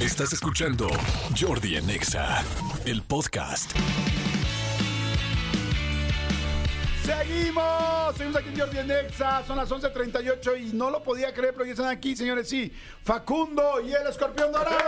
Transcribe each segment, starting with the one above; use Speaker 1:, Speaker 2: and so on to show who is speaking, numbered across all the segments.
Speaker 1: Estás escuchando Jordi en Exa, el podcast.
Speaker 2: Seguimos, seguimos aquí en Jordi en Exa, son las 11.38 y no lo podía creer, pero ya están aquí, señores, sí, Facundo y el escorpión dorado.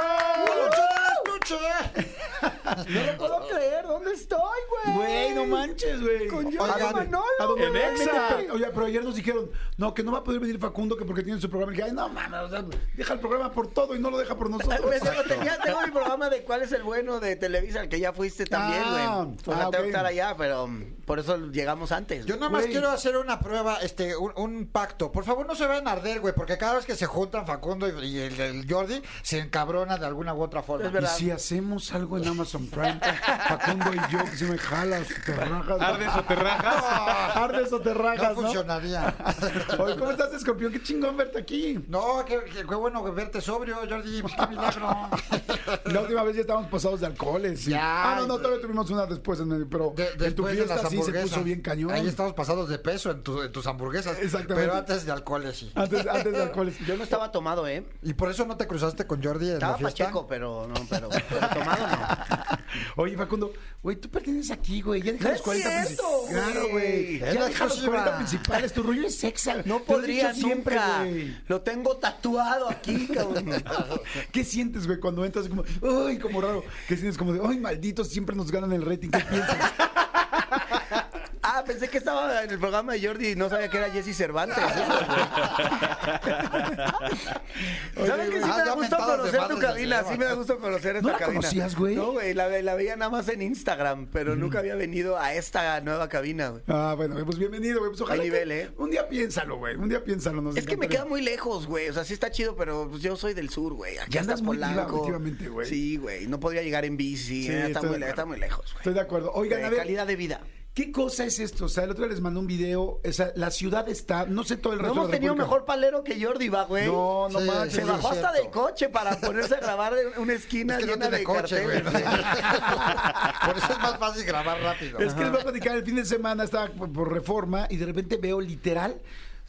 Speaker 3: No lo puedo creer, ¿dónde estoy, güey?
Speaker 2: Güey, no manches, güey.
Speaker 3: Con Jordi
Speaker 2: Oigan,
Speaker 3: Manolo,
Speaker 2: ¿a dónde
Speaker 3: En Exa.
Speaker 2: Oye, pero ayer nos dijeron, no, que no va a poder venir Facundo, que porque tiene su programa. Y dije, ay, no, mames, o sea, deja el programa por todo y no lo deja por nosotros.
Speaker 3: Tengo, tenía- tengo mi programa de cuál es el bueno de Televisa, al que ya fuiste también, güey.
Speaker 2: Ah, ah,
Speaker 3: tengo que estar allá, pero por eso llegamos antes.
Speaker 4: Yo nada más
Speaker 2: Güey.
Speaker 4: quiero hacer una prueba, este, un, un pacto. Por favor, no se vayan a arder, güey, porque cada vez que se juntan Facundo y, y el, el Jordi, se encabrona de alguna u otra forma.
Speaker 3: Es
Speaker 2: Y
Speaker 3: verdad.
Speaker 2: si hacemos algo en Amazon Prime, Facundo y yo, que se me jalas, te rajas.
Speaker 5: ¿Ardes o te rajas?
Speaker 2: Ardes o te rajas, ¿no?
Speaker 4: funcionaría.
Speaker 2: Oye, ¿cómo estás, escorpión? Qué chingón verte aquí.
Speaker 4: No, qué, qué- qué bueno verte sobrio, Jordi. pues, qué milagro.
Speaker 2: La última vez ya estábamos pasados de alcoholes. sí.
Speaker 4: Ya.
Speaker 2: Ah, no, no, todavía tuvimos una después, en medio, pero
Speaker 4: De-
Speaker 2: en tu
Speaker 4: de
Speaker 2: fiesta sí se puso bien cañón.
Speaker 4: Ahí estamos pasados de peso en, tu- en tus hamburguesas.
Speaker 2: Exactamente.
Speaker 4: Pero antes de alcoholes, sí.
Speaker 2: Antes, antes de alcoholes.
Speaker 3: Yo no estaba tomado, ¿eh?
Speaker 4: ¿Y por eso no te cruzaste con Jordi en
Speaker 3: Estaba
Speaker 4: la fiesta?
Speaker 3: pacheco, pero no, pero, pero tomado no.
Speaker 2: Oye, Facundo, güey, tú perteneces aquí, güey. Ya deja los
Speaker 3: es
Speaker 2: 40
Speaker 3: cierto,
Speaker 2: principales. Claro,
Speaker 3: güey.
Speaker 2: Ya deja los
Speaker 4: exclusiva.
Speaker 2: 40 principales. Tu rollo es sexa.
Speaker 3: No podría
Speaker 2: siempre, güey.
Speaker 3: Lo tengo tatuado aquí, cabrón.
Speaker 2: ¿Qué sientes, güey, cuando entras como, ay, como raro? ¿Qué sientes como de, ay, malditos, siempre nos ganan el rating? ¿Qué piensas?
Speaker 3: Ah, pensé que estaba en el programa de Jordi y no sabía que era Jesse Cervantes. ¿Sabes que sí
Speaker 4: ah,
Speaker 3: me da gusto conocer tu cabina? Sí me da gusto conocer esta
Speaker 2: ¿No la
Speaker 3: cabina.
Speaker 2: conocías, güey?
Speaker 3: No, güey, la, la veía nada más en Instagram, pero nunca había venido a esta nueva cabina, güey.
Speaker 2: Ah, bueno, pues bienvenido, güey. Pues ojalá
Speaker 3: Hay
Speaker 2: que-
Speaker 3: nivel, ¿eh?
Speaker 2: Un día piénsalo, güey. Un día piénsalo. nos
Speaker 3: Es que me queda muy lejos, güey. O sea, sí está chido, pero pues, yo soy del sur, güey. Aquí
Speaker 2: Ya diva
Speaker 3: Polanco.
Speaker 2: güey.
Speaker 3: Sí, güey. No podría llegar en bici.
Speaker 2: Sí,
Speaker 3: eh, está, muy, está lejos, güey.
Speaker 2: Estoy de acuerdo. Oigan,
Speaker 3: Eh,
Speaker 2: a ver,
Speaker 3: calidad de vida.
Speaker 2: ¿Qué cosa es esto? O sea, el otro día les mandé un video. O sea, la ciudad está, no sé todo el
Speaker 3: No
Speaker 2: resto
Speaker 3: hemos
Speaker 2: de la
Speaker 3: tenido
Speaker 2: República.
Speaker 3: mejor palero que Jordi, va, güey.
Speaker 2: No, no
Speaker 4: Sí,
Speaker 2: manches.
Speaker 3: Se
Speaker 4: sí,
Speaker 3: bajó
Speaker 4: es
Speaker 3: hasta
Speaker 4: cierto.
Speaker 3: del coche para ponerse a grabar en una esquina
Speaker 4: Es que no
Speaker 3: llena
Speaker 4: tiene
Speaker 3: de
Speaker 4: coche, güey.
Speaker 3: carteles.
Speaker 4: Por eso es más fácil grabar rápido.
Speaker 2: Es que les voy a platicar, el fin de semana estaba por, por reforma y de repente veo literal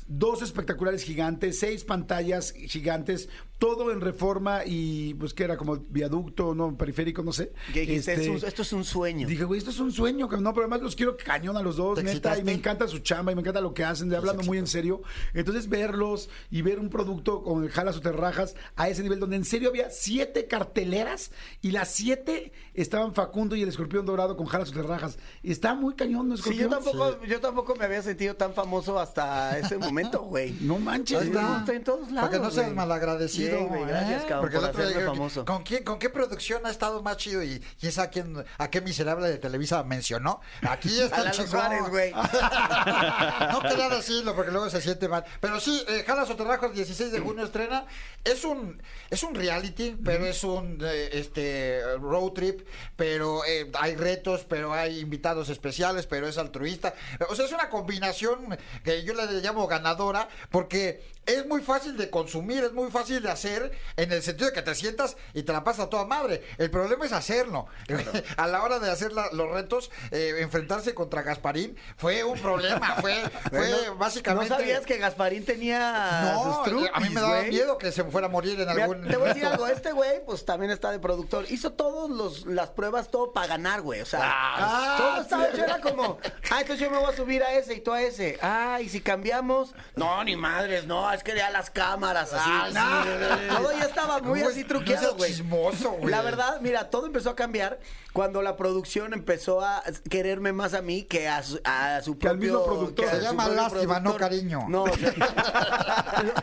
Speaker 2: dos espectaculares gigantes, seis pantallas gigantes, todo en reforma y pues que era como viaducto, no, periférico, no sé. Este,
Speaker 3: Es un- esto es un sueño.
Speaker 2: Dije, güey, esto es un sueño, no, pero además los quiero cañón a los dos,
Speaker 4: ¿Te
Speaker 2: neta, y
Speaker 4: excitaste?
Speaker 2: me encanta su chamba y me encanta lo que hacen, de hablando muy en serio. Entonces, verlos y ver un producto con el Jalas o te rajas a ese nivel, donde en serio había siete carteleras y las siete estaban Facundo y el escorpión dorado con Jalas o te rajas. Está muy cañón, ¿no,
Speaker 3: Sí,
Speaker 2: escorpión?
Speaker 3: yo tampoco, yo tampoco me había sentido tan famoso hasta ese momento, güey.
Speaker 2: No manches,
Speaker 4: Ahí
Speaker 2: güey.
Speaker 4: está.
Speaker 3: En todos lados.
Speaker 4: Para que no seas
Speaker 3: güey.
Speaker 4: malagradecido.
Speaker 3: Güey, gracias,
Speaker 4: ¿eh?
Speaker 3: cabrón,
Speaker 4: Porque el
Speaker 3: por
Speaker 4: otro día
Speaker 3: famoso.
Speaker 4: ¿con qué, ¿Con qué producción ha estado más chido? Y quién sabe a, quién, a qué miserable de Televisa mencionó. Aquí está
Speaker 3: A
Speaker 4: el chingón.
Speaker 3: Suárez, güey.
Speaker 4: no quería decirlo porque luego se siente mal. Pero sí, eh, Jalas o Terrajos, 16 de junio estrena. Es un, es un reality, pero es un eh, este road trip. Pero eh, hay retos, pero hay invitados especiales, pero es altruista. O sea, es una combinación que yo le llamo ganadora porque es muy fácil de consumir, es muy fácil de hacer en el sentido de que te sientas y te la pasas a toda madre. El problema es hacerlo. a la hora de hacer la- los retos, eh, enfrentarse contra Gasparín fue un problema. Fue, básicamente.
Speaker 3: ¿No sabías que Gasparín tenía
Speaker 4: No,
Speaker 3: sus
Speaker 4: a mí me daba miedo que se fuera a morir en
Speaker 3: Mira,
Speaker 4: algún.
Speaker 3: te voy a decir algo, este güey, pues también está de productor. Hizo todas las pruebas, todo para ganar, güey. O sea,
Speaker 4: Ah,
Speaker 3: todo estaba hecho, era como, ah, entonces yo me voy a subir a ese y tú a ese. Ah, y si cambiamos, no, ni madres, no, es que ya las cámaras, así.
Speaker 4: Ah, sí,
Speaker 3: no. Todo ya estaba muy
Speaker 4: ¿Cómo
Speaker 3: así truqueado, güey.
Speaker 4: chismoso, güey.
Speaker 3: La verdad, mira, todo empezó a cambiar cuando la producción empezó a quererme más a mí que a su, a su
Speaker 2: Que al
Speaker 3: propio...
Speaker 2: mismo productor.
Speaker 3: que
Speaker 4: Se llama lástima, no cariño.
Speaker 3: No, o sea,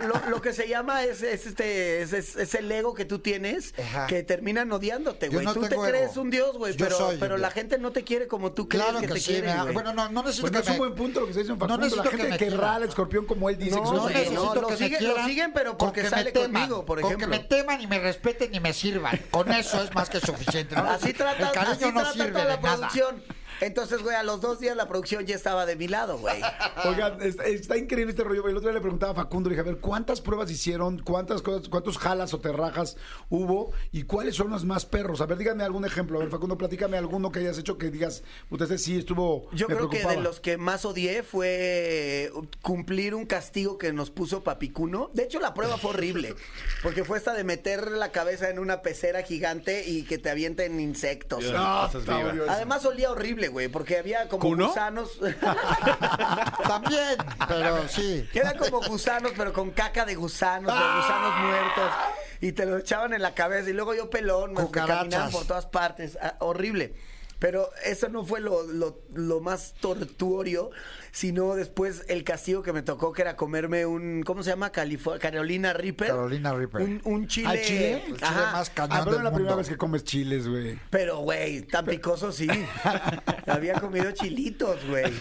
Speaker 3: lo, lo- lo que se llama es, es este es, es- es el ego que tú tienes
Speaker 4: Ajá.
Speaker 3: que terminan odiándote, güey.
Speaker 4: no
Speaker 3: tú te crees
Speaker 4: ego.
Speaker 3: un dios, güey, pero,
Speaker 4: soy
Speaker 3: pero la gente no te quiere como tú crees
Speaker 4: Claro
Speaker 3: que,
Speaker 4: que,
Speaker 3: te
Speaker 4: sí.
Speaker 3: quieren,
Speaker 4: me- bueno, no, no necesito
Speaker 2: Pues no
Speaker 4: que
Speaker 2: es un buen punto lo que se dice en
Speaker 4: No necesito
Speaker 2: la
Speaker 4: que
Speaker 2: gente
Speaker 4: me
Speaker 2: que
Speaker 4: quieran.
Speaker 2: rala al escorpión como él dice.
Speaker 3: No,
Speaker 2: que
Speaker 3: no, lo
Speaker 4: necesito que
Speaker 3: lo
Speaker 4: quieran
Speaker 3: siguen, pero
Speaker 4: con
Speaker 3: porque sale
Speaker 4: teman,
Speaker 3: conmigo, por
Speaker 4: Con
Speaker 3: ejemplo.
Speaker 4: que me teman y me respeten y me sirvan. Con eso es más que suficiente. ¿no?
Speaker 3: Así trata,
Speaker 4: El cariño
Speaker 3: así
Speaker 4: no sirve
Speaker 3: toda la
Speaker 4: de nada.
Speaker 3: producción. Entonces, güey, a los dos días la producción ya estaba de mi lado, güey.
Speaker 2: Oigan, está, está increíble este rollo. El otro día le preguntaba a Facundo, le dije, a ver, ¿cuántas pruebas hicieron? ¿Cuántas cosas, cuántos jalas o terrajas hubo? ¿Y cuáles son los más perros? A ver, díganme algún ejemplo. A ver, Facundo, platícame alguno que hayas hecho que digas, puta, este sí estuvo.
Speaker 3: Yo
Speaker 2: me
Speaker 3: creo que de
Speaker 2: preocupaba".
Speaker 3: los que más odié fue cumplir un castigo que nos puso Papicuno. De hecho, la prueba fue horrible, porque fue esta de meter la cabeza en una pecera gigante y que te avienten insectos.
Speaker 1: Dios.
Speaker 2: No, eso.
Speaker 3: Además olía horrible, güey, porque había como
Speaker 1: ¿Cuno?
Speaker 3: gusanos.
Speaker 4: También, pero sí.
Speaker 3: Eran como gusanos, pero con caca de gusanos, de gusanos muertos. Y te lo echaban en la cabeza. Y luego yo pelón, me caminaban por todas partes. Ah, horrible. Pero eso no fue lo, lo- lo más tortuorio, sino después el castigo que me tocó, que era comerme un, ¿cómo se llama? Califo- Carolina Reaper.
Speaker 4: Carolina Reaper.
Speaker 3: Un, un chile.
Speaker 2: ¿Ah, chile?
Speaker 4: El chile
Speaker 3: Ajá.
Speaker 4: más cañón
Speaker 2: Ah, pero
Speaker 4: del
Speaker 2: es la primera vez que comes chiles, güey.
Speaker 3: Pero, güey, tan picoso sí. Había comido chilitos, güey.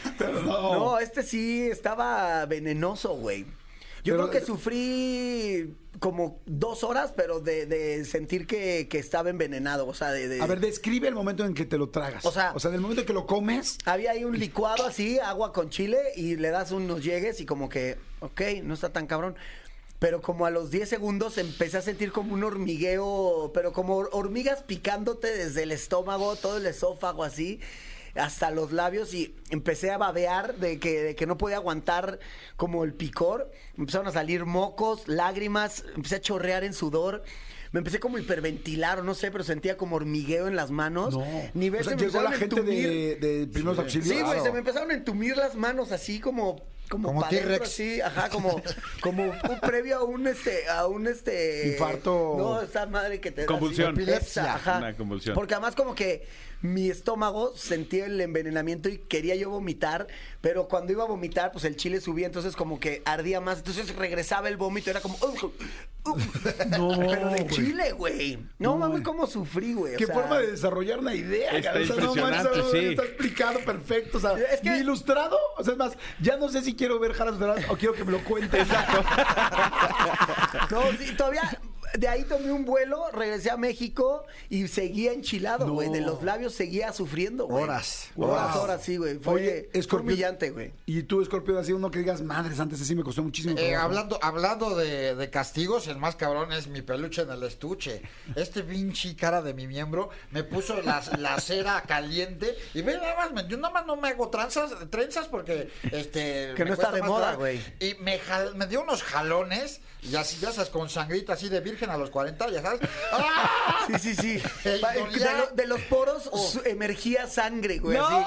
Speaker 2: no.
Speaker 3: No, este sí estaba venenoso, güey. Yo
Speaker 2: Pero-
Speaker 3: creo que sufrí como dos horas, pero de, de sentir que, que estaba envenenado. O sea, de, de-
Speaker 2: A ver, describe el momento en que te lo tragas.
Speaker 3: O sea-
Speaker 2: o sea, del momento en que lo comes.
Speaker 3: Había ahí un licuado así, agua con chile, y le das unos llegues y como que, ok, no está tan cabrón. Pero como a los 10 segundos empecé a sentir como un hormigueo, pero como hor- hormigas picándote desde el estómago, todo el esófago así, hasta los labios y empecé a babear de que, de que no podía aguantar como el picor. Me empezaron a salir mocos, lágrimas, empecé a chorrear en sudor. Me empecé como a hiperventilar o no sé, pero sentía como hormigueo en las manos.
Speaker 2: No.
Speaker 3: Nivel
Speaker 2: o sea,
Speaker 3: se
Speaker 2: llegó la
Speaker 3: empezaron a
Speaker 2: gente
Speaker 3: entumir.
Speaker 2: de, de primeros auxilios.
Speaker 3: Sí, güey,
Speaker 4: Claro.
Speaker 3: se me empezaron a entumir las manos así como como,
Speaker 4: Como T-Rex.
Speaker 3: así, ajá, como como un previo a un este a un este
Speaker 2: Infarto.
Speaker 3: No, esa madre que te da así,
Speaker 1: Convulsión.
Speaker 3: epilepsia, ajá.
Speaker 1: Una convulsión.
Speaker 3: Porque además como que mi estómago sentía el envenenamiento y quería yo vomitar, pero cuando iba a vomitar, pues el chile subía, entonces como que ardía más, entonces regresaba el vómito, era como "Ugh, ugh".
Speaker 2: No,
Speaker 3: pero de
Speaker 2: güey.
Speaker 3: chile, güey. No,
Speaker 2: No,
Speaker 3: mames,
Speaker 2: güey.
Speaker 3: cómo sufrí, güey. o
Speaker 2: Qué
Speaker 3: sea,
Speaker 2: forma de desarrollar una idea,
Speaker 1: Está
Speaker 2: cara. O sea, no
Speaker 1: impresionante,
Speaker 2: manches,
Speaker 1: sí.
Speaker 2: Está explicado perfecto. O sea,
Speaker 3: Es que-
Speaker 2: ilustrado. O sea, es más, ya no sé si quiero ver Doradas o quiero que me lo cuentes.
Speaker 3: No, sí, todavía de ahí tomé un vuelo, regresé a México y seguía enchilado,
Speaker 2: No.
Speaker 3: güey. De los labios seguía sufriendo, güey.
Speaker 4: Horas.
Speaker 3: Horas,
Speaker 2: Wow.
Speaker 3: horas, sí, güey. Fue,
Speaker 2: Oye, Escorpión.
Speaker 3: humillante, güey.
Speaker 2: Y tú, Escorpión, así uno que digas, madres, antes así me costó muchísimo.
Speaker 4: Eh,
Speaker 2: trabajo".
Speaker 4: hablando hablando de, de castigos, el más cabrón es mi peluche en el estuche. Este pinche cara de mi miembro me puso la, la cera caliente y ve nada más, me- yo nada más no me hago tranzas, trenzas porque este
Speaker 3: Que no está de moda, güey.
Speaker 4: Y me, jal- me dio unos jalones y así ya sabes con sangrita así de virgen a los 40, ya sabes. ¡Ah!
Speaker 3: Sí, sí, sí. De,
Speaker 4: dolía.
Speaker 3: lo- de los poros
Speaker 4: Oh.
Speaker 3: su- emergía sangre, güey.
Speaker 2: ¡No!
Speaker 3: Así.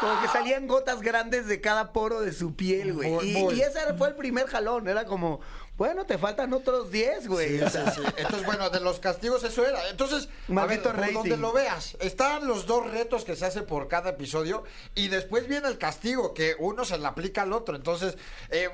Speaker 3: Como que salían gotas grandes de cada poro de su piel, güey.
Speaker 4: Muy,
Speaker 3: Y,
Speaker 4: muy.
Speaker 3: y ese fue el primer jalón. Era como, bueno, te faltan otros 10, güey.
Speaker 4: Sí,
Speaker 3: O
Speaker 4: sí,
Speaker 3: sea,
Speaker 4: sí. Entonces, bueno, de los castigos eso era. Entonces, a ver,
Speaker 3: Maldito
Speaker 4: por donde lo veas, están los dos retos que se hace por cada episodio y después viene el castigo, que uno se le aplica al otro. Entonces, eh,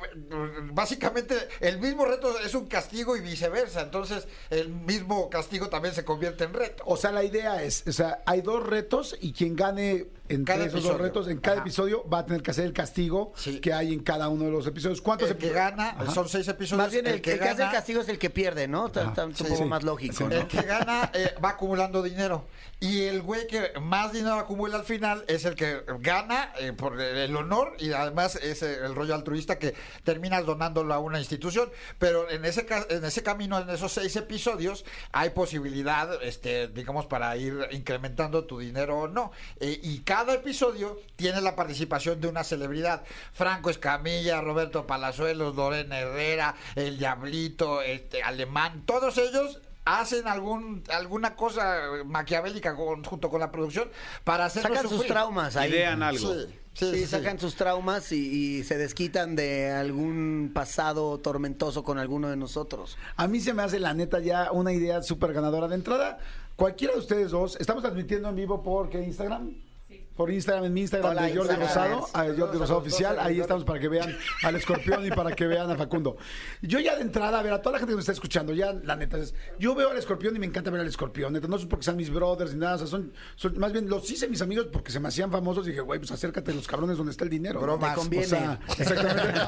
Speaker 4: básicamente, el mismo reto es un castigo y viceversa. Entonces, el mismo castigo también se convierte en reto.
Speaker 2: O sea, la idea es, o sea, hay dos retos y quien gane entre
Speaker 4: Cada
Speaker 2: esos dos retos, en cada
Speaker 4: Ajá.
Speaker 2: episodio va a tener que hacer el castigo
Speaker 4: Sí.
Speaker 2: que hay en cada uno de los episodios. ¿Cuántos
Speaker 4: El que gana,
Speaker 2: Ajá.
Speaker 4: son seis episodios.
Speaker 3: más bien el, que, hace el castigo es el que pierde, ¿no? Está, está un
Speaker 2: sí,
Speaker 3: poco
Speaker 2: sí.
Speaker 3: más lógico,
Speaker 2: Sí.
Speaker 3: ¿no?
Speaker 4: El que gana eh, va acumulando dinero. Y el güey que más dinero acumula al final es el que gana eh, por el honor y además es el rollo altruista que terminas donándolo a una institución. Pero en ese, en ese camino, en esos seis episodios, hay posibilidad, este, digamos, para ir incrementando tu dinero o no. Eh, y cada episodio tiene la participación de una celebridad. Franco Escamilla, Roberto Palazuelos, Lorena Herrera, El Diablito, este, Alemán, todos ellos hacen algún alguna cosa maquiavélica con- junto con la producción para hacernos
Speaker 3: Sacan sus traumas ahí.
Speaker 1: Idean algo.
Speaker 4: Sí,
Speaker 3: Sí,
Speaker 4: sí, sí, sí.
Speaker 3: sacan sus traumas y, y se desquitan de algún pasado tormentoso con alguno de nosotros.
Speaker 2: A mí se me hace la neta ya una idea súper ganadora. De entrada, cualquiera de ustedes dos, estamos transmitiendo en vivo por ¿qué Instagram? Por Instagram, en mi Instagram
Speaker 3: Hola,
Speaker 2: de Jordi
Speaker 3: Instagram.
Speaker 2: Rosado, a Jordi Rosado Oficial. Ahí estamos para que vean al escorpión y para que vean a Facundo. Yo ya de entrada, a ver, a toda la gente que nos está escuchando, ya la neta es, yo veo al escorpión y me encanta ver al escorpión. Neta, no es porque sean mis brothers ni nada, o sea, son, son- más bien los hice mis amigos porque se me hacían famosos y dije, güey, pues acércate a los cabrones donde está el dinero. ¿no?
Speaker 3: Te conviene.
Speaker 2: O sea, exactamente.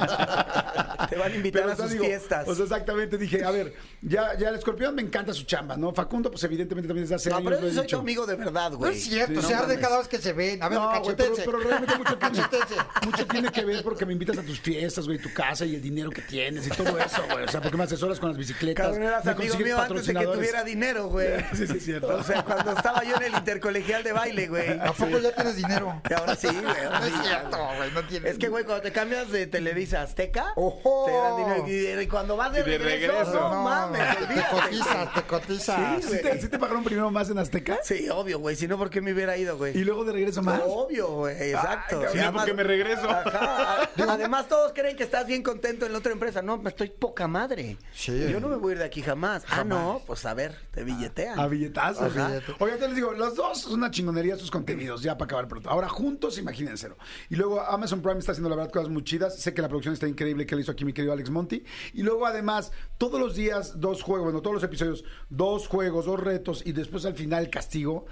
Speaker 3: Te van a invitar
Speaker 2: Pero,
Speaker 3: a sus
Speaker 2: digo,
Speaker 3: fiestas.
Speaker 2: Sea, exactamente, dije, a ver, ya, ya el escorpión me encanta su chamba, ¿no? Facundo, pues evidentemente también desde hace
Speaker 3: No,
Speaker 2: años
Speaker 3: pero
Speaker 2: lo he
Speaker 3: yo soy tu
Speaker 2: dicho.
Speaker 3: amigo de verdad,
Speaker 4: No
Speaker 3: güey.
Speaker 4: es cierto,
Speaker 3: Sí,
Speaker 4: se
Speaker 3: no
Speaker 4: arde cada vez que se ven. A ver,
Speaker 2: No, güey, pero, pero realmente mucho tiene,
Speaker 4: Cachetense.
Speaker 2: mucho tiene que ver porque me invitas a tus fiestas, güey, tu casa y el dinero que tienes y todo eso, güey. O sea, porque me asesoras con las bicicletas.
Speaker 3: Cabrón, eras
Speaker 2: me
Speaker 3: amigo mío antes de que tuviera dinero, güey.
Speaker 2: Sí, sí, es cierto.
Speaker 3: O sea, cuando estaba yo en el intercolegial de baile, güey.
Speaker 4: ¿A poco ya tienes dinero?
Speaker 3: Y ahora sí, güey.
Speaker 4: No es
Speaker 3: sí,
Speaker 4: cierto, güey, no tienes.
Speaker 3: Es que, güey, cuando te cambias de Televisa a Azteca,
Speaker 4: ¡Ojo!
Speaker 3: te dan dinero. Y, cuando vas de,
Speaker 5: Y de
Speaker 3: regreso,
Speaker 5: regreso.
Speaker 3: no, mames,
Speaker 4: te
Speaker 3: olvídate.
Speaker 4: cotizas, te cotizas.
Speaker 3: Sí,
Speaker 2: ¿Sí te, sí te pagaron primero más en Azteca?
Speaker 3: Sí, obvio, güey. Si no, ¿por qué me hubiera ido, güey?
Speaker 2: Y luego de regreso más.
Speaker 3: Obvio, güey, exacto.
Speaker 2: Ay,
Speaker 3: además-
Speaker 5: porque me regreso.
Speaker 3: Ajá. Además, todos creen que estás bien contento en la otra empresa. No, me estoy poca madre.
Speaker 4: Sí.
Speaker 3: Yo no me voy a ir de aquí jamás. Ah, no, pues a ver, te billetean.
Speaker 2: A billetazos. Oigan, te les digo, los dos son una chingonería sus contenidos, ya para acabar pronto. Ahora, juntos, imagínenselo. Y luego Amazon Prime está haciendo, la verdad, cosas muy chidas. Sé que la producción está increíble que le hizo aquí mi querido Alex Monty. Y luego, además, todos los días, dos juegos, bueno, todos los episodios, dos juegos, dos retos y después al final castigo.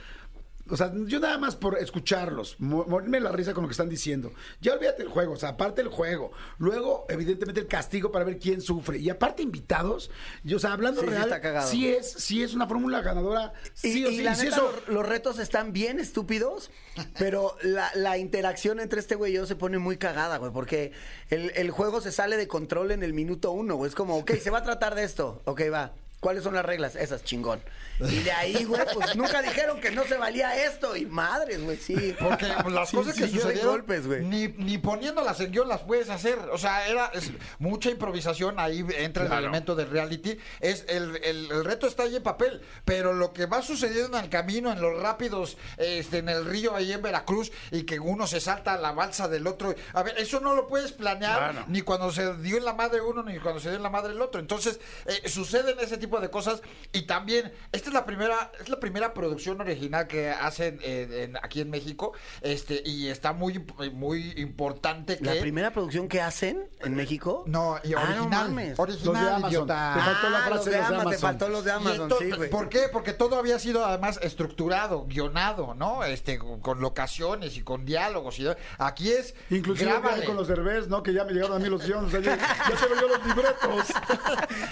Speaker 2: O sea, yo nada más por escucharlos, mo- morirme la risa con lo que están diciendo. Ya olvídate el juego, o sea, aparte el juego. Luego, evidentemente, el castigo para ver quién sufre. Y aparte, invitados. Y, o sea, hablando
Speaker 3: Sí, sí
Speaker 2: real,
Speaker 3: está cagado.
Speaker 2: sí es, sí es una fórmula ganadora.
Speaker 3: Y,
Speaker 2: Sí o
Speaker 3: y
Speaker 2: sí.
Speaker 3: la
Speaker 2: Y
Speaker 3: neta,
Speaker 2: eso-
Speaker 3: los, los retos están bien estúpidos, pero la, la interacción entre este güey y yo se pone muy cagada, güey, porque el, el juego se sale de control en el minuto uno, güey. Es como, ok, se va a tratar de esto. Ok, va. ¿Cuáles son las reglas? Esas, chingón. Y de ahí, güey, pues nunca dijeron que no se valía esto. Y madres, güey, sí.
Speaker 4: Porque pues, las
Speaker 3: Sí,
Speaker 4: cosas
Speaker 3: sí,
Speaker 4: que sucedieron,
Speaker 3: golpes, güey.
Speaker 4: ni, ni poniéndolas en guion las puedes hacer. O sea, era es mucha improvisación, ahí entra el elemento del reality. Es el, el- el reto está ahí en papel, pero lo que va sucediendo en el camino, en los rápidos, este, en el río ahí en Veracruz, y que uno se salta a la balsa del otro. A ver, eso no lo puedes planear
Speaker 2: Claro.
Speaker 4: ni cuando se dio en la madre uno, ni cuando se dio en la madre el otro. Entonces, eh, suceden ese tipo de cosas. Y también, esta es la primera, es la primera producción original que hacen eh, en- aquí en México. Este, y está muy, muy importante que.
Speaker 3: La primera producción que hacen en México.
Speaker 4: No, y
Speaker 3: Ah, no
Speaker 4: original.
Speaker 2: Los de
Speaker 4: original,
Speaker 2: Amazon.
Speaker 4: idiota.
Speaker 2: Te faltó la
Speaker 3: Ah,
Speaker 2: frase
Speaker 3: los de
Speaker 2: de los de
Speaker 3: Amazon, te faltó los de Amazon,
Speaker 4: entonces,
Speaker 3: sí, güey.
Speaker 4: ¿Por qué? Porque todo había sido además estructurado, guionado, ¿no? Este, con locaciones y con diálogos. Y, aquí es.
Speaker 2: Inclusive con los derbés, ¿no? Que ya me llegaron a mí los guiones. o sea, ya, ya tengo yo los libretos.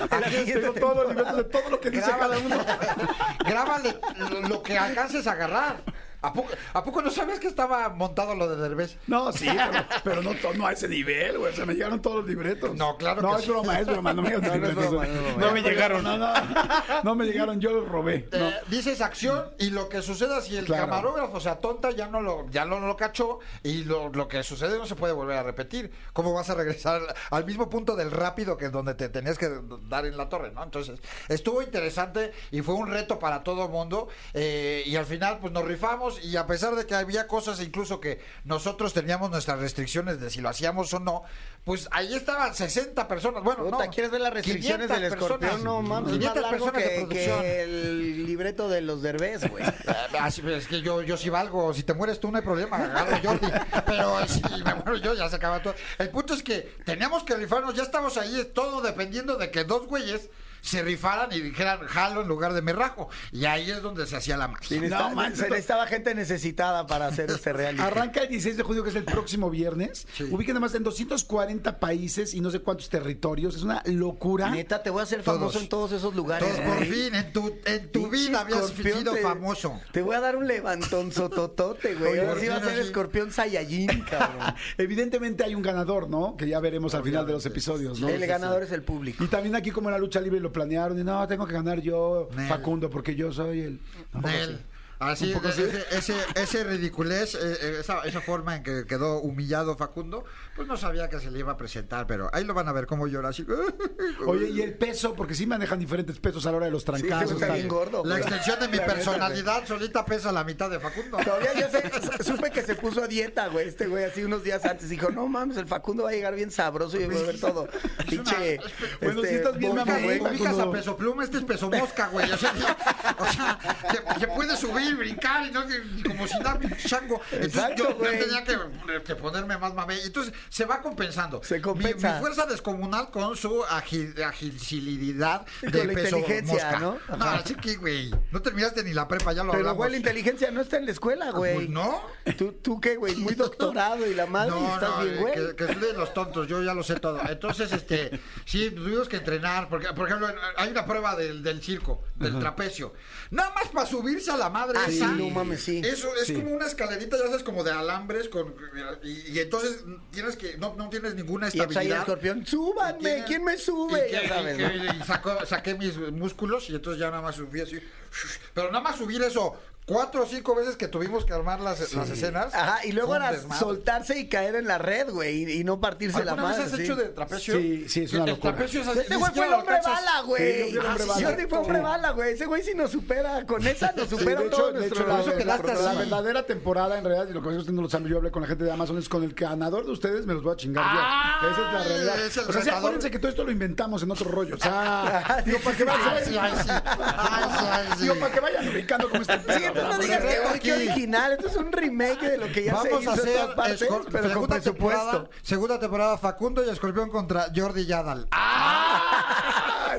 Speaker 3: Aquí
Speaker 2: tengo todos los libretos de todo lo que dice cada uno.
Speaker 4: Grábale lo- lo que alcances a agarrar. ¿A poco, ¿A poco no sabes que estaba montado lo de Derbez?
Speaker 2: No, sí, pero, pero no, no a ese nivel, güey. O sea, me llegaron todos los libretos.
Speaker 4: No, claro
Speaker 2: No,
Speaker 4: que
Speaker 2: es broma, es broma. No me llegaron
Speaker 3: No, no es
Speaker 2: libretos.
Speaker 3: broma, no es broma.
Speaker 5: No me llegaron.
Speaker 2: No, no, no me llegaron, yo los robé.
Speaker 4: Eh, dices acción y lo que suceda si el
Speaker 2: Claro.
Speaker 4: camarógrafo se atonta ya no lo ya no lo cachó y lo, lo que sucede no se puede volver a repetir. ¿Cómo vas a regresar al, al mismo punto del rápido que es donde te tenías que dar en la torre, no? Entonces, estuvo interesante y fue un reto para todo el mundo eh, y al final pues nos rifamos y a pesar de que había cosas incluso que nosotros teníamos nuestras restricciones de si lo hacíamos o no, pues ahí estaban 60 personas. Bueno,
Speaker 3: Puta,
Speaker 4: no,
Speaker 3: ¿quieres ver las restricciones
Speaker 4: 500
Speaker 3: del escorpión?
Speaker 4: personas.
Speaker 3: No mames, es más
Speaker 4: 500
Speaker 3: largo
Speaker 4: personas de
Speaker 3: que,
Speaker 4: producción.
Speaker 3: que el libreto de los derbés, güey.
Speaker 4: Así, es que yo, yo sí valgo. Si te mueres tú, no hay problema. Agarro Jordi. Pero si me muero yo, ya se acaba todo. El punto es que teníamos que rifarnos. Ya estamos ahí. Todo dependiendo de que dos güeyes se rifaran y dijeran jalo en lugar de me rajo. Y ahí es donde se hacía la magia.
Speaker 3: Sí, necesitaba-
Speaker 2: man,
Speaker 3: se necesitaba gente necesitada para hacer este reality.
Speaker 2: Arranca el 16 de julio, que es el próximo viernes. Ubiquen además en 240 países y no sé cuántos territorios. Es una locura.
Speaker 3: Neta, te voy a hacer
Speaker 4: Todos.
Speaker 3: famoso en todos esos lugares.
Speaker 4: Todos, por
Speaker 3: güey.
Speaker 4: fin, en tu, en tu vida habías
Speaker 3: escorpión
Speaker 4: sido
Speaker 3: te-
Speaker 4: famoso.
Speaker 3: Te voy a dar un levantón sototote, güey. Ahora sí va a ser escorpión Saiyajin, cabrón.
Speaker 2: Evidentemente hay un ganador, ¿no? Que ya veremos al final de los episodios, ¿no?
Speaker 3: El ganador es el público.
Speaker 2: Y también aquí como en la lucha libre lo planearon y no, tengo que ganar yo,
Speaker 4: Nel.
Speaker 2: Facundo, porque yo soy el...
Speaker 4: Así,
Speaker 2: Un poco así.
Speaker 4: ese, ese, ese ridiculez, eh, eh, esa, esa forma en que quedó humillado Facundo, pues no sabía que se le iba a presentar, pero ahí lo van a ver cómo llora así.
Speaker 2: Oye, y el peso, porque sí manejan diferentes pesos a la hora de los
Speaker 3: Sí,
Speaker 2: trancazos.
Speaker 3: está
Speaker 2: tal.
Speaker 3: bien gordo.
Speaker 4: La extensión de mi personalidad solita pesa la mitad de Facundo.
Speaker 3: Todavía yo sé- supe que se puso a dieta, güey. Este güey, así unos días antes dijo: No mames, el Facundo va a llegar bien sabroso y va a ver todo. Pinche.
Speaker 2: Bueno,
Speaker 3: este,
Speaker 2: sí estás bien mamón,
Speaker 3: güey.
Speaker 4: Ubicas a peso pluma, este es peso mosca, güey. O sea, o sea, que, que puede subir salir, brincar y no, y como si nada, chango. Entonces
Speaker 3: Exacto,
Speaker 4: yo, tenía que, que ponerme más mamé. Entonces se va compensando.
Speaker 3: Se compensa.
Speaker 4: Mi, fuerza descomunal con su agi- agilidad
Speaker 3: Y
Speaker 4: de
Speaker 3: con la
Speaker 4: peso
Speaker 3: inteligencia,
Speaker 4: mosca.
Speaker 3: ¿no?
Speaker 4: No,
Speaker 3: Ajá.
Speaker 4: así que, güey, no terminaste ni la prepa, ya lo
Speaker 3: Pero,
Speaker 4: hablamos.
Speaker 3: güey, la inteligencia no está en la escuela, güey.
Speaker 4: Pues, ¿no?
Speaker 3: ¿Tú, ¿Tú qué, güey? Muy doctorado y la madre y estás bien,
Speaker 4: eh,
Speaker 3: güey.
Speaker 4: que, que soy de los tontos, yo ya lo sé todo. Entonces, este, sí, tuvimos que entrenar, porque, por ejemplo, hay una prueba del, del circo, del trapecio. Nada más para subirse a la madre
Speaker 3: Ah, sí, no mames, sí.
Speaker 4: Eso es
Speaker 2: Sí.
Speaker 4: como una escalerita, ya sabes, como de alambres, con, y, y entonces tienes que, no, no tienes ninguna
Speaker 3: Y pues ahí el
Speaker 4: estabilidad.
Speaker 3: escorpión,
Speaker 4: Y
Speaker 3: súbanme,
Speaker 4: tiene-
Speaker 3: ¿quién me sube?
Speaker 4: Y,
Speaker 3: Ya sabes,
Speaker 4: y y saqué mis músculos y entonces ya nada más subí así. Pero nada más subir eso cuatro o cinco veces que tuvimos que armar las, las escenas.
Speaker 3: Ajá, y luego era
Speaker 4: desmadre.
Speaker 3: soltarse y caer en la red, güey, y, y no partirse la
Speaker 4: ¿Alguna vez
Speaker 3: madre.
Speaker 4: has
Speaker 3: sí.
Speaker 4: hecho de trapecio?
Speaker 2: Sí, sí, es una
Speaker 4: El
Speaker 2: locura.
Speaker 4: trapecio es así,
Speaker 3: Ese güey fue el hombre
Speaker 4: alcanzas.
Speaker 3: bala, güey.
Speaker 2: Sí,
Speaker 3: Ah,
Speaker 2: bala.
Speaker 3: Jordi fue hombre
Speaker 2: Sí.
Speaker 3: bala, güey. Ese güey si nos supera con esa, nos
Speaker 2: Sí,
Speaker 3: supera
Speaker 2: de hecho,
Speaker 3: todo
Speaker 2: de
Speaker 3: nuestro
Speaker 2: hecho, la, la- la verdadera temporada, en realidad, y lo que ustedes no lo saben, yo hablé con la gente de Amazon, es con el ganador de ustedes me los voy a chingar
Speaker 4: Ah,
Speaker 2: yo. Esa es la realidad.
Speaker 4: es
Speaker 2: o sea, sí, acuérdense que todo esto lo inventamos en otro rollo. O sea, digo, para que
Speaker 4: Ay,
Speaker 2: vayan,
Speaker 4: sí, ay, sí. Ay, sí, ay, sí.
Speaker 2: digo, para que vayan ubicando como este
Speaker 3: Sí. Entonces no digas que
Speaker 4: aquí-
Speaker 3: original. Esto es un remake de lo que ya se
Speaker 4: Vamos
Speaker 3: hizo
Speaker 4: a
Speaker 3: en
Speaker 4: hacer
Speaker 3: todas partes,
Speaker 4: escor-
Speaker 3: pero con
Speaker 4: segunda
Speaker 3: presupuesto.
Speaker 4: temporada, segunda temporada Facundo y Escorpión contra Jordi Yadal.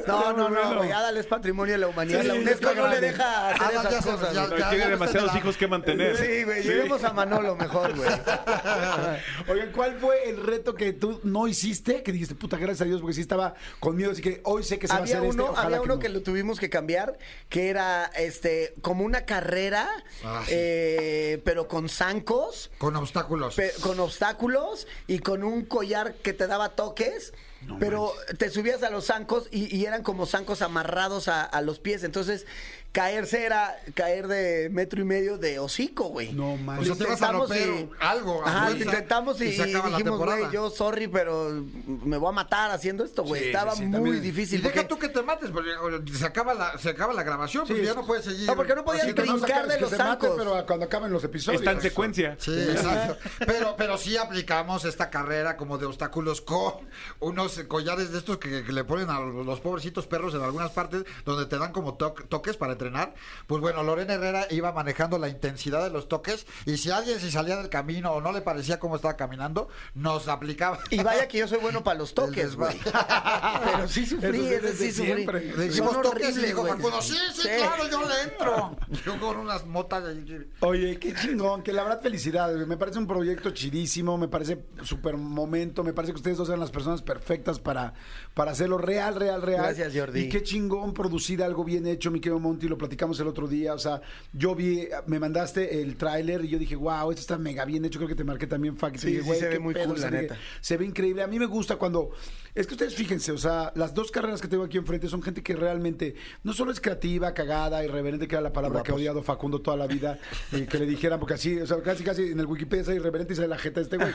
Speaker 3: No, no, no, güey. Adal es patrimonio de la humanidad.
Speaker 2: Sí,
Speaker 3: la UNESCO no le deja hacer
Speaker 4: Adal ya
Speaker 3: esas
Speaker 4: se-
Speaker 3: cosas.
Speaker 4: ya-
Speaker 3: güey.
Speaker 4: ya-
Speaker 5: tiene
Speaker 4: ya
Speaker 5: demasiados hijos que mantener.
Speaker 3: Sí, güey. Llevemos a Manolo mejor, güey.
Speaker 2: Oigan, ¿cuál fue el reto que tú no hiciste? Que dijiste, puta, gracias a Dios, porque sí estaba con miedo, así que hoy sé que se va a hacer
Speaker 3: uno,
Speaker 2: este. ojalá
Speaker 3: había uno
Speaker 2: no.
Speaker 3: que lo tuvimos que cambiar, que era este como una carrera,
Speaker 4: Ah, sí.
Speaker 3: eh, pero con zancos,
Speaker 4: Con obstáculos.
Speaker 3: pe- con obstáculos y con un collar que te daba toques. Pero te subías a los zancos y, y eran como zancos amarrados a, a los pies. Entonces, caerse era caer de metro y medio de hocico, güey.
Speaker 2: No
Speaker 4: O
Speaker 2: manches.
Speaker 4: sea, te vas a
Speaker 3: Intentamos
Speaker 4: romper
Speaker 3: y-
Speaker 4: algo.
Speaker 3: Ajá,
Speaker 4: fuerza,
Speaker 3: intentamos y, dijimos, güey, yo sorry, pero me voy a matar haciendo esto, güey.
Speaker 2: Sí,
Speaker 3: Estaba
Speaker 2: sí, sí,
Speaker 3: muy
Speaker 2: también.
Speaker 4: Y
Speaker 3: difícil.
Speaker 4: deja tú que te mates, porque se acaba la, se acaba la grabación, porque ya no puedes seguir.
Speaker 3: No, porque no podías
Speaker 2: Sí, no
Speaker 3: brincar
Speaker 2: sacas,
Speaker 3: de
Speaker 2: que
Speaker 3: los
Speaker 2: se mate,
Speaker 3: zancos.
Speaker 2: pero cuando acaben los episodios.
Speaker 5: Está en secuencia.
Speaker 4: Sí, exacto. Pero, pero sí aplicamos esta carrera como de obstáculos con unos collares de estos que, que le ponen a los pobrecitos perros en algunas partes donde te dan como toques para entrenar. Pues bueno, Lorena Herrera iba manejando la intensidad de los toques y si alguien se salía del camino o no le parecía cómo estaba caminando, nos aplicaba.
Speaker 3: Y vaya que yo soy bueno para los toques, güey. Pero sí sufrí, ese sí sufrí.
Speaker 2: siempre.
Speaker 4: Le
Speaker 3: Son
Speaker 4: dijimos toques y dijo. Facundo, sí, sí,
Speaker 3: Sí.
Speaker 4: claro, yo le entro. Yo con unas motas. ahí.
Speaker 2: Oye, qué chingón, que la verdad felicidades, güey. me parece un proyecto chidísimo, me parece súper momento, me parece que ustedes dos eran las personas perfectas para, para hacerlo real, real, real.
Speaker 3: Gracias, Jordi.
Speaker 2: Y qué chingón producir algo bien hecho, mi querido Monty, lo platicamos el otro día, o sea, yo vi, me mandaste el tráiler y yo dije, wow, esto está mega bien hecho, creo que te marqué también, Fac, y
Speaker 3: Sí,
Speaker 2: dije,
Speaker 3: sí
Speaker 2: "Güey,
Speaker 3: se ve muy
Speaker 2: pedo",
Speaker 3: cool, la neta.
Speaker 2: Se ve increíble, a mí me gusta cuando, es que ustedes fíjense, o sea, las dos carreras que tengo aquí enfrente son gente que realmente no solo es creativa, cagada, irreverente, que era la palabra que ha odiado Facundo toda la vida, y que le dijeran, porque así, o sea, casi casi en el Wikipedia es irreverente y sale la jeta de este güey.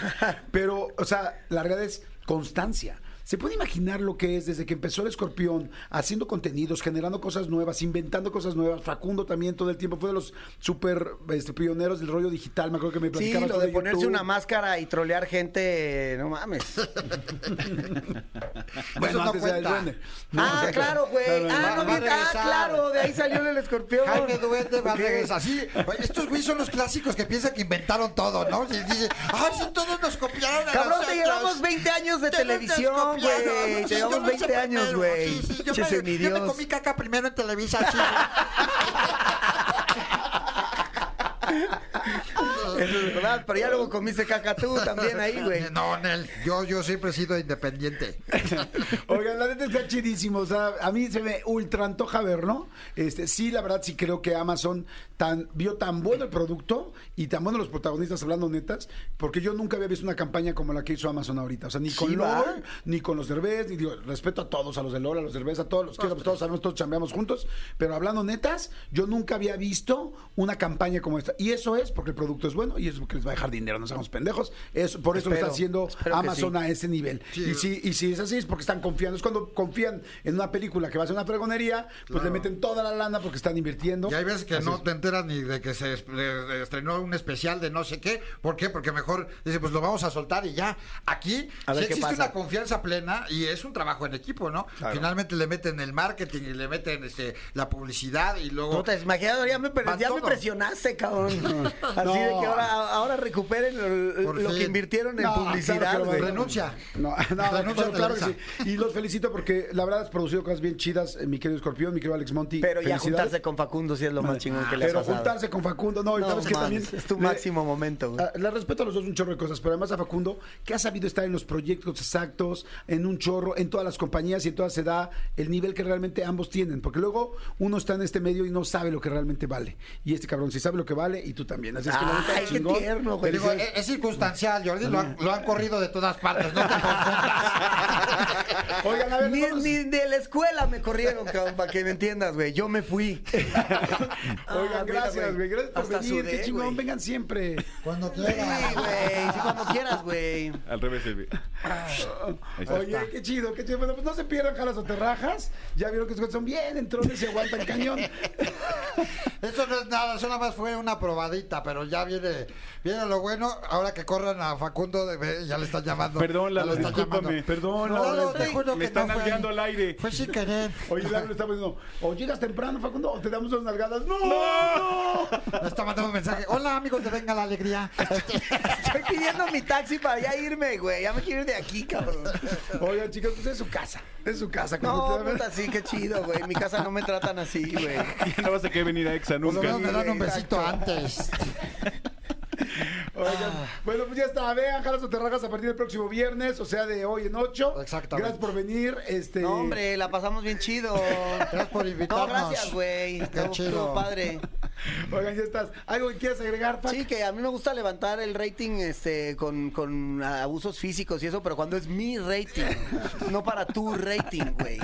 Speaker 2: Pero, o sea, la realidad es constancia. ¿Se puede imaginar lo que es desde que empezó el escorpión, haciendo contenidos, generando cosas nuevas, inventando cosas nuevas? Facundo también todo el tiempo fue de los súper este, pioneros del rollo digital. Me acuerdo que me
Speaker 3: Sí,
Speaker 2: platicabas
Speaker 3: lo de ponerse
Speaker 2: YouTube.
Speaker 3: una máscara y trolear gente, no mames.
Speaker 2: Bueno,
Speaker 4: Eso no
Speaker 2: el
Speaker 4: cuenta.
Speaker 2: duende. No,
Speaker 3: ah,
Speaker 2: o sea,
Speaker 3: claro, güey. ah,
Speaker 4: va-
Speaker 3: no,
Speaker 4: va
Speaker 3: ah, claro, de ahí salió el escorpión.
Speaker 4: Jaime Duende va a regresar. Sí, estos güeyes son los clásicos que piensan que inventaron todo, ¿no? Y dice, ah, sí, todos nos copiaron. a
Speaker 3: Cabrón, te
Speaker 4: nosotros".
Speaker 3: llevamos 20 años de televisión,
Speaker 4: copiaron.
Speaker 3: güey. Llevamos
Speaker 4: lo hice
Speaker 3: 20 años, güey.
Speaker 4: Sí, sí, yo, me, yo me comí caca primero en Televisa. sí.
Speaker 3: Eso es verdad, pero ya luego comiste caca tú también ahí, güey.
Speaker 4: No, Nel, yo, yo siempre he sido independiente.
Speaker 2: Oigan, la neta está chidísimo. O sea, a mí se me ultra antoja verlo. Este, sí, la verdad, sí creo que Amazon tan, vio tan bueno el producto y tan bueno los protagonistas hablando netas, porque yo nunca había visto una campaña como la que hizo Amazon ahorita. O sea, ni con
Speaker 3: Sí.
Speaker 2: LOL, ni con los Derbez, ni digo, respeto a todos, a los de LOL, a los Derbez, a todos los pues, todos sabemos, todos chambeamos juntos, pero hablando netas, yo nunca había visto una campaña como esta. Y eso es porque el producto es bueno. y es lo que les va a dejar dinero, no seamos pendejos. Es, por eso lo está haciendo Amazon
Speaker 3: sí.
Speaker 2: a ese nivel. Y, si, y si es así, es porque están confiando. Es cuando confían en una película que va a ser una fregonería, pues le meten toda la lana porque están invirtiendo.
Speaker 4: Y hay veces que
Speaker 2: Así
Speaker 4: no
Speaker 2: es.
Speaker 4: te enteras ni de que se estrenó un especial de no sé qué. ¿Por qué? Porque mejor dice, pues lo vamos a soltar y ya. Aquí
Speaker 3: A ver
Speaker 4: sí
Speaker 3: qué
Speaker 4: existe
Speaker 3: pasa.
Speaker 4: una confianza plena y es un trabajo en equipo, ¿no?
Speaker 2: Claro.
Speaker 4: Finalmente le meten el marketing y le meten este, la publicidad y luego...
Speaker 3: Puta, imagínate, ya me, ya me presionaste, cabrón. Así
Speaker 2: No.
Speaker 3: de que ahora, ahora recuperen lo,
Speaker 4: Por
Speaker 3: lo
Speaker 4: fin.
Speaker 3: que invirtieron en
Speaker 2: No,
Speaker 3: publicidad,
Speaker 2: claro que lo
Speaker 3: güey.
Speaker 2: van a-
Speaker 4: Renuncia.
Speaker 2: No, no,
Speaker 4: Renuncia
Speaker 2: pero
Speaker 4: a
Speaker 2: claro que sí. Y los felicito porque la verdad has producido cosas bien chidas, eh, mi querido Escorpión, mi querido Alex Monti.
Speaker 3: Pero ya
Speaker 2: Felicidades.
Speaker 3: juntarse con Facundo sí es lo más chingón que le ha
Speaker 2: Pero
Speaker 3: pasado.
Speaker 2: juntarse con Facundo, no, y
Speaker 3: No,
Speaker 2: sabes que
Speaker 3: mames,
Speaker 2: también.
Speaker 3: es tu
Speaker 2: le-
Speaker 3: máximo momento, güey.
Speaker 2: Ah, Le respeto a los dos un chorro de cosas, pero además a Facundo, que ha sabido estar en los proyectos exactos, en un chorro, en todas las compañías y en todas se da el nivel que realmente ambos tienen. Porque luego uno está en este medio y no sabe lo que realmente vale. Y este cabrón sí sabe lo que vale y tú también. Así es que la neta,
Speaker 3: Ay, qué
Speaker 2: chingón.
Speaker 3: tierno, güey.
Speaker 4: Digo, es, es circunstancial, Jordi, lo han, lo han corrido de todas partes, no te confundas.
Speaker 2: Oigan, a ver,
Speaker 3: Ni,
Speaker 2: vamos-
Speaker 3: ni de la escuela me corrieron, cabrón, para que me entiendas, güey. Yo me fui.
Speaker 2: Oigan,
Speaker 3: Ah, mira,
Speaker 2: gracias, güey. Gracias por
Speaker 3: Hasta
Speaker 2: venir.
Speaker 3: sudé,
Speaker 2: Qué chingón,
Speaker 3: güey.
Speaker 2: vengan siempre.
Speaker 4: Cuando
Speaker 3: Sí,
Speaker 4: quieras.
Speaker 3: güey. Sí, cuando quieras, güey.
Speaker 5: Al revés, Silvi. Está.
Speaker 2: Oye, qué chido, qué chido. Bueno, pues no se pierdan jalas o terrajas. Ya vieron que estos son bien entrones y aguantan cañón.
Speaker 4: Eso no es nada, eso nada más fue una probadita, pero ya viene, viene lo bueno. Ahora que corran a Facundo, de- ya le están llamando.
Speaker 5: Perdón, Lalo,
Speaker 4: lo están
Speaker 5: discúlpame.
Speaker 4: llamando.
Speaker 2: Perdón,
Speaker 4: No,
Speaker 2: Lalo,
Speaker 4: Lalo, te juro
Speaker 5: Me
Speaker 4: que
Speaker 5: están
Speaker 4: no
Speaker 5: al aire.
Speaker 4: Fue sin querer.
Speaker 2: Oye, Lalo le está poniendo, o llegas temprano, Facundo, o te damos unas nalgadas. ¡No! ¡No!
Speaker 4: Le está mandando un mensaje. Hola, amigos de Venga la Alegría.
Speaker 3: Estoy pidiendo mi taxi para ya irme, güey. Ya me quiero ir de aquí, cabrón.
Speaker 2: Oigan, chicos, pues es su casa. Es su casa.
Speaker 3: No, puta, sí, qué chido, güey. En mi casa no me tratan así, güey.
Speaker 5: Ya no vas a querer venir a Exa
Speaker 4: lo
Speaker 5: nunca.
Speaker 4: menos me dan un besito antes.
Speaker 2: Oigan,
Speaker 3: Ah.
Speaker 2: Bueno, pues ya está. Vean Jalas o Terrajas a partir del próximo viernes, o sea, de hoy en ocho.
Speaker 4: Exactamente.
Speaker 2: Gracias por venir. Este...
Speaker 3: No, hombre, la pasamos bien chido.
Speaker 4: Gracias por
Speaker 3: No,
Speaker 4: invitarnos.
Speaker 3: gracias, güey. Estuvo,
Speaker 4: chido.
Speaker 3: estuvo padre.
Speaker 2: Oigan, ya estás. ¿Algo que quieras agregar, Pac?
Speaker 3: Sí, que a mí me gusta levantar el rating este con, con abusos físicos y eso, pero cuando es mi rating, no para tu rating, güey.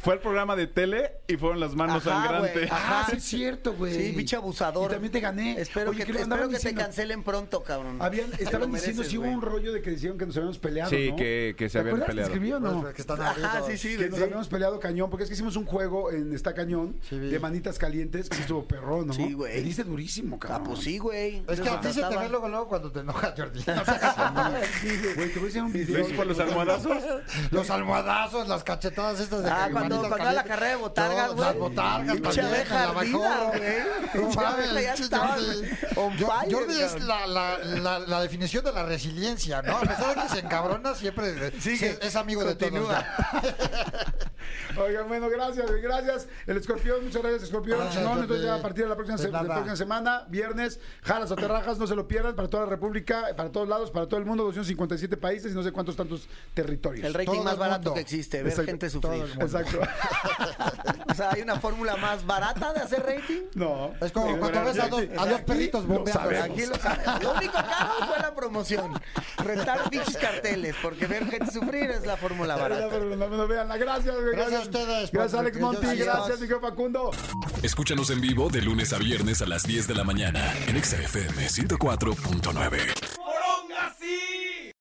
Speaker 5: Fue al programa de tele y fueron las manos
Speaker 3: Ajá,
Speaker 5: sangrantes.
Speaker 3: güey.
Speaker 2: Ah,
Speaker 3: Ajá.
Speaker 2: sí es cierto, güey.
Speaker 3: Sí, pinche abusador.
Speaker 2: Y también te gané.
Speaker 3: Espero
Speaker 2: Oye,
Speaker 3: que, espero te
Speaker 2: diciendo?
Speaker 3: cancelen pronto, cabrón.
Speaker 2: Habían,
Speaker 3: Te
Speaker 2: estaban
Speaker 3: lo
Speaker 2: diciendo
Speaker 3: mereces,
Speaker 2: si hubo
Speaker 3: güey.
Speaker 2: un rollo de que decían que nos habíamos peleado,
Speaker 5: Sí,
Speaker 2: ¿no?
Speaker 5: que- que se
Speaker 2: ¿Te
Speaker 5: habían peleado.
Speaker 2: escribió o no?
Speaker 4: Pues, que están
Speaker 3: Ajá, sí, sí.
Speaker 2: que nos
Speaker 3: sí.
Speaker 2: habíamos peleado cañón, porque es que hicimos un juego en Está Cañón
Speaker 4: Sí, vi.
Speaker 2: de manitas calientes, que sí estuvo perrón, ¿no?
Speaker 3: Sí, güey.
Speaker 2: Le diste durísimo,
Speaker 3: Ah,
Speaker 2: cabrón.
Speaker 3: pues sí, güey.
Speaker 4: Es que a ti se te ve luego, luego cuando te enojas, Jordi. No
Speaker 2: Güey, te voy a hacer un
Speaker 5: ¿Lo
Speaker 2: video.
Speaker 5: por los almohadazos?
Speaker 4: Los almohadazos, las cachetadas estas de
Speaker 3: Ah, cuando, cuando era la carrera de botargas, güey.
Speaker 4: Las botargas
Speaker 3: Pinche
Speaker 4: también,
Speaker 3: abeja
Speaker 4: en la
Speaker 3: güey.
Speaker 4: Jordi. es la, la, la, la definición de la resiliencia, ¿no? A pesar de que se encabrona, siempre es, es amigo de todos.
Speaker 2: Oigan, bueno, gracias, güey, gracias. El escorpión, muchas gracias, escorpión.
Speaker 4: Gracias,
Speaker 2: entonces ya a partir de la próxima, se- la próxima semana, viernes, jalas o terrajas, no se lo pierdan, para toda la República, para todos lados, para todo el mundo, 257 países y no sé cuántos tantos territorios.
Speaker 3: El rating
Speaker 4: Todo
Speaker 3: más
Speaker 4: el
Speaker 3: barato
Speaker 4: mundo.
Speaker 3: que existe, ver
Speaker 2: Exacto.
Speaker 3: gente sufrir.
Speaker 2: Exacto.
Speaker 3: O sea, ¿hay una fórmula más barata de hacer rating?
Speaker 2: No.
Speaker 4: Es como cuando ves a dos, a dos perritos bombeando.
Speaker 3: Aquí lo sabes. Lo único caro fue la promoción. Rentar pinches carteles, porque ver gente sufrir es la fórmula
Speaker 2: No,
Speaker 3: barata.
Speaker 2: pero no, no, veanla. Gracias, güey,
Speaker 4: gracias a ustedes.
Speaker 2: Gracias, Alex Monti. Gracias, Miguel Facundo.
Speaker 1: Escúchanos en vivo de lunes a viernes a las 10 de la mañana en XFM 104.9. ¡Poronga, sí!